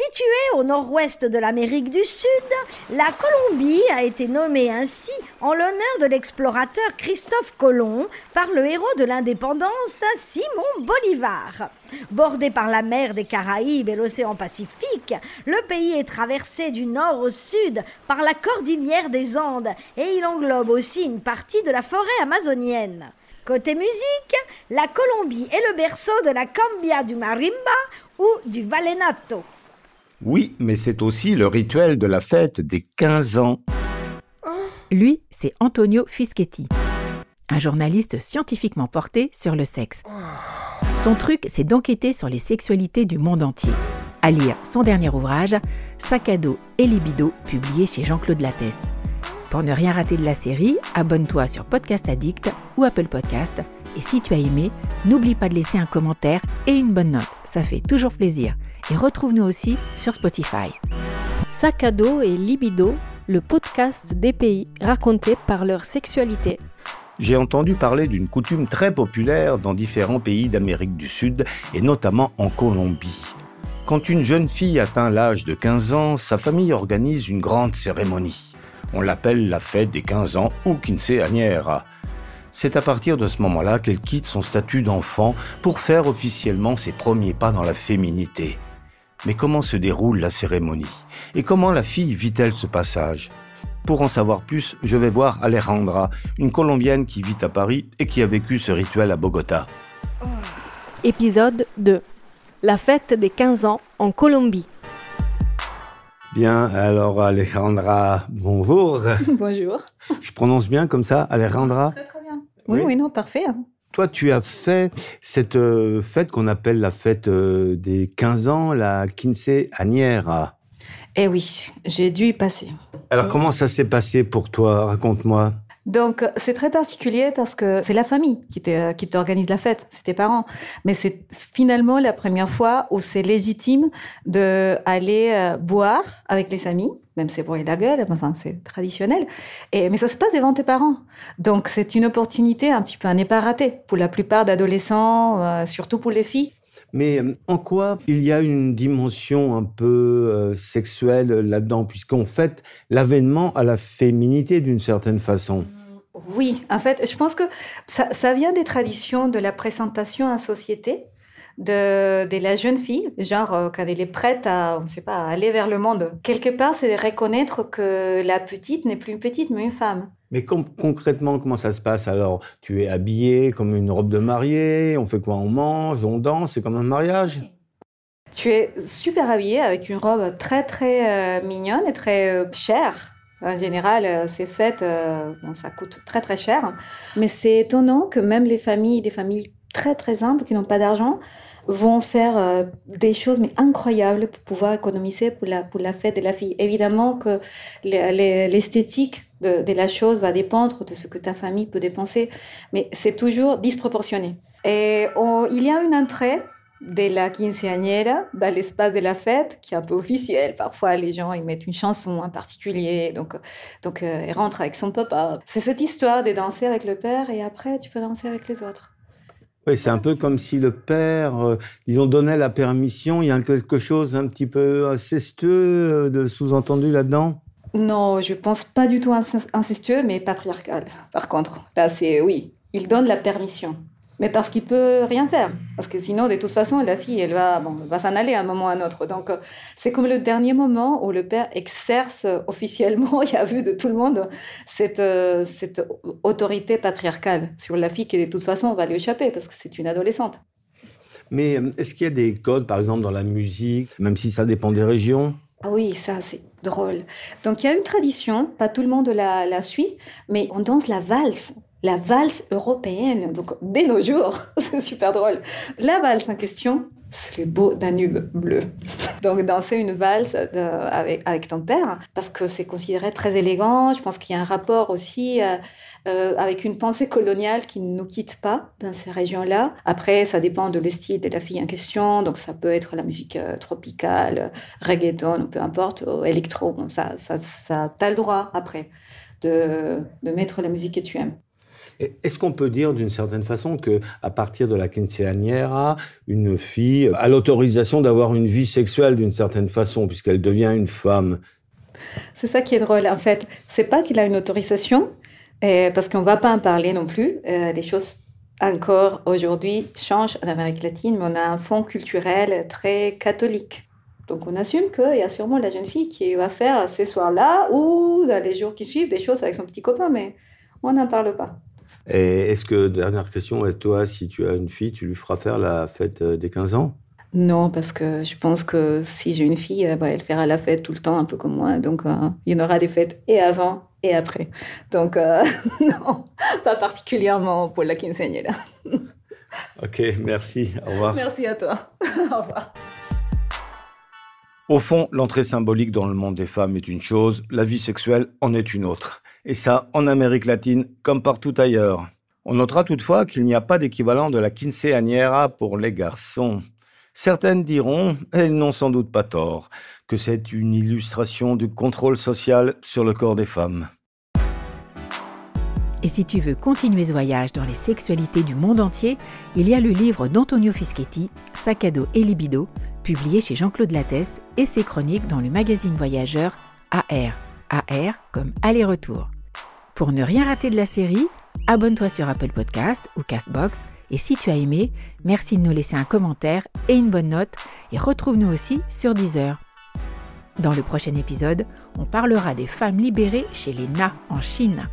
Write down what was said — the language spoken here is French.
Située au nord-ouest de l'Amérique du Sud, la Colombie a été nommée ainsi en l'honneur de l'explorateur Christophe Colomb par le héros de l'indépendance Simon Bolivar. Bordé par la mer des Caraïbes et l'océan Pacifique, le pays est traversé du nord au sud par la cordillère des Andes et il englobe aussi une partie de la forêt amazonienne. Côté musique, la Colombie est le berceau de la cambia du marimba ou du vallenato. Oui, mais c'est aussi le rituel de la fête des 15 ans. Lui, c'est Antonio Fischetti, un journaliste scientifiquement porté sur le sexe. Son truc, c'est d'enquêter sur les sexualités du monde entier. À lire son dernier ouvrage, Sac à et libido, publié chez Jean-Claude Lattès. Pour ne rien rater de la série, abonne-toi sur Podcast Addict ou Apple Podcast. Et si tu as aimé, n'oublie pas de laisser un commentaire et une bonne note. Ça fait toujours plaisir et retrouve-nous aussi sur Spotify. Sac à dos et libido, le podcast des pays racontés par leur sexualité. J'ai entendu parler d'une coutume très populaire dans différents pays d'Amérique du Sud et notamment en Colombie. Quand une jeune fille atteint l'âge de 15 ans, sa famille organise une grande cérémonie. On l'appelle la fête des 15 ans ou quinceañera. C'est à partir de ce moment-là qu'elle quitte son statut d'enfant pour faire officiellement ses premiers pas dans la féminité. Mais comment se déroule la cérémonie? Et comment la fille vit-elle ce passage? Pour en savoir plus, je vais voir Alejandra, une Colombienne qui vit à Paris et qui a vécu ce rituel à Bogota. Épisode 2. La fête des 15 ans en Colombie. Bien, alors Alejandra, bonjour. Bonjour. Je prononce bien comme ça, Alejandra? Très très bien. Oui, oui, non, parfait. Toi, tu as fait cette euh, fête qu'on appelle la fête euh, des 15 ans, la quinceañera. Eh oui, j'ai dû y passer. Alors, comment ça s'est passé pour toi? Raconte-moi. Donc, c'est très particulier parce que c'est la famille qui qui t'organise la fête, c'est tes parents. Mais c'est finalement la première fois où c'est légitime d'aller euh, boire avec les amis, même c'est boire la gueule, enfin, c'est traditionnel. Et, mais ça se passe devant tes parents. Donc, c'est une opportunité un petit peu à ne pas pour la plupart d'adolescents, euh, surtout pour les filles. Mais euh, en quoi il y a une dimension un peu euh, sexuelle là-dedans, puisqu'on fête l'avènement à la féminité d'une certaine façon? Oui, en fait, je pense que ça, ça vient des traditions de la présentation en société de, de la jeune fille, genre euh, quand elle est prête à, on sait pas, à aller vers le monde. Quelque part, c'est de reconnaître que la petite n'est plus une petite, mais une femme. Mais com- concrètement, comment ça se passe alors? Tu es habillée comme une robe de mariée, on fait quoi? On mange, on danse, c'est comme un mariage? Tu es super habillée avec une robe très très euh, mignonne et très euh, chère. En général, euh, ces fêtes, euh, bon, ça coûte très très cher. Mais c'est étonnant que même les familles, des familles très très humbles qui n'ont pas d'argent, vont faire euh, des choses mais incroyables pour pouvoir économiser pour la, pour la fête de la fille. Évidemment que le- le- l'esthétique de, la chose va dépendre de ce que ta famille peut dépenser, mais c'est toujours disproportionné. Et il y a une entrée de la quinceañera dans l'espace de la fête qui est un peu officiel. Parfois, les gens ils mettent une chanson en particulier, donc donc euh, elle rentre avec son papa. C'est cette histoire de danser avec le père et après tu peux danser avec les autres. Oui, c'est un peu comme si le père, euh, disons, donnait la permission. Il y a quelque chose un petit peu incestueux euh, de sous-entendu là-dedans? Non, je pense pas du tout inc- incestueux, mais patriarcal. Par contre, là c'est oui, il donne la permission. Mais parce qu'il peut rien faire. Parce que sinon, de toute façon, la fille, elle va, bon, va s'en aller à un moment ou à un autre. Donc, euh, c'est comme le dernier moment où le père exerce euh, officiellement, et à vue de tout le monde, cette, euh, cette autorité patriarcale sur la fille qui, de toute façon, va lui échapper parce que c'est une adolescente. Mais est-ce qu'il y a des codes, par exemple, dans la musique, même si ça dépend des régions? Ah oui, ça, c'est drôle. Donc, il y a une tradition, pas tout le monde la, la suit, mais on danse la valse. La valse européenne. Donc, dès nos jours, c'est super drôle. La valse en question, c'est le beau Danube bleu. Donc, danser une valse de- avec, ton père, parce que c'est considéré très élégant. Je pense qu'il y a un rapport aussi euh, euh, avec une pensée coloniale qui ne nous quitte pas dans ces régions-là. Après, ça dépend de l'estime de la fille en question. Donc, ça peut être la musique euh, tropicale, reggaeton, peu importe, électro. Bon, ça, ça, t'as le droit après de mettre la musique que tu aimes. Est-ce qu'on peut dire d'une certaine façon que à partir de la quinceañera, une fille a l'autorisation d'avoir une vie sexuelle d'une certaine façon puisqu'elle devient une femme? C'est ça qui est drôle. En fait, c'est pas qu'il a une autorisation, euh, parce qu'on va pas en parler non plus. Euh, les choses encore aujourd'hui changent en Amérique latine, mais on a un fond culturel très catholique. Donc on assume qu'il y a sûrement la jeune fille qui va faire ces soirs-là ou dans les jours qui suivent des choses avec son petit copain, mais on n'en parle pas. Et est-ce que, dernière question, est toi, si tu as une fille, tu lui feras faire la fête euh, des 15 ans? Non, parce que je pense que si j'ai une fille, euh, bah, elle fera la fête tout le temps, un peu comme moi. Donc euh, il y en aura des fêtes et avant et après. Donc non, pas particulièrement pour la quinceañera. ok, merci. Au revoir. Merci à toi. Au revoir. Au fond, l'entrée symbolique dans le monde des femmes est une chose, la vie sexuelle en est une autre. Et ça, en Amérique latine comme partout ailleurs. On notera toutefois qu'il n'y a pas d'équivalent de la quinceañera pour les garçons. Certaines diront, elles n'ont sans doute pas tort, que c'est une illustration du contrôle social sur le corps des femmes. Et si tu veux continuer ce voyage dans les sexualités du monde entier, il y a le livre d'Antonio Fischetti, Sac à dos et libido, publié chez Jean-Claude Lattès, et ses chroniques dans le magazine voyageur AR. AR comme aller-retour. Pour ne rien rater de la série, abonne-toi sur Apple Podcast ou Castbox. Et si tu as aimé, merci de nous laisser un commentaire et une bonne note. Et retrouve-nous aussi sur Deezer. Dans le prochain épisode, on parlera des femmes libérées chez les Na en Chine.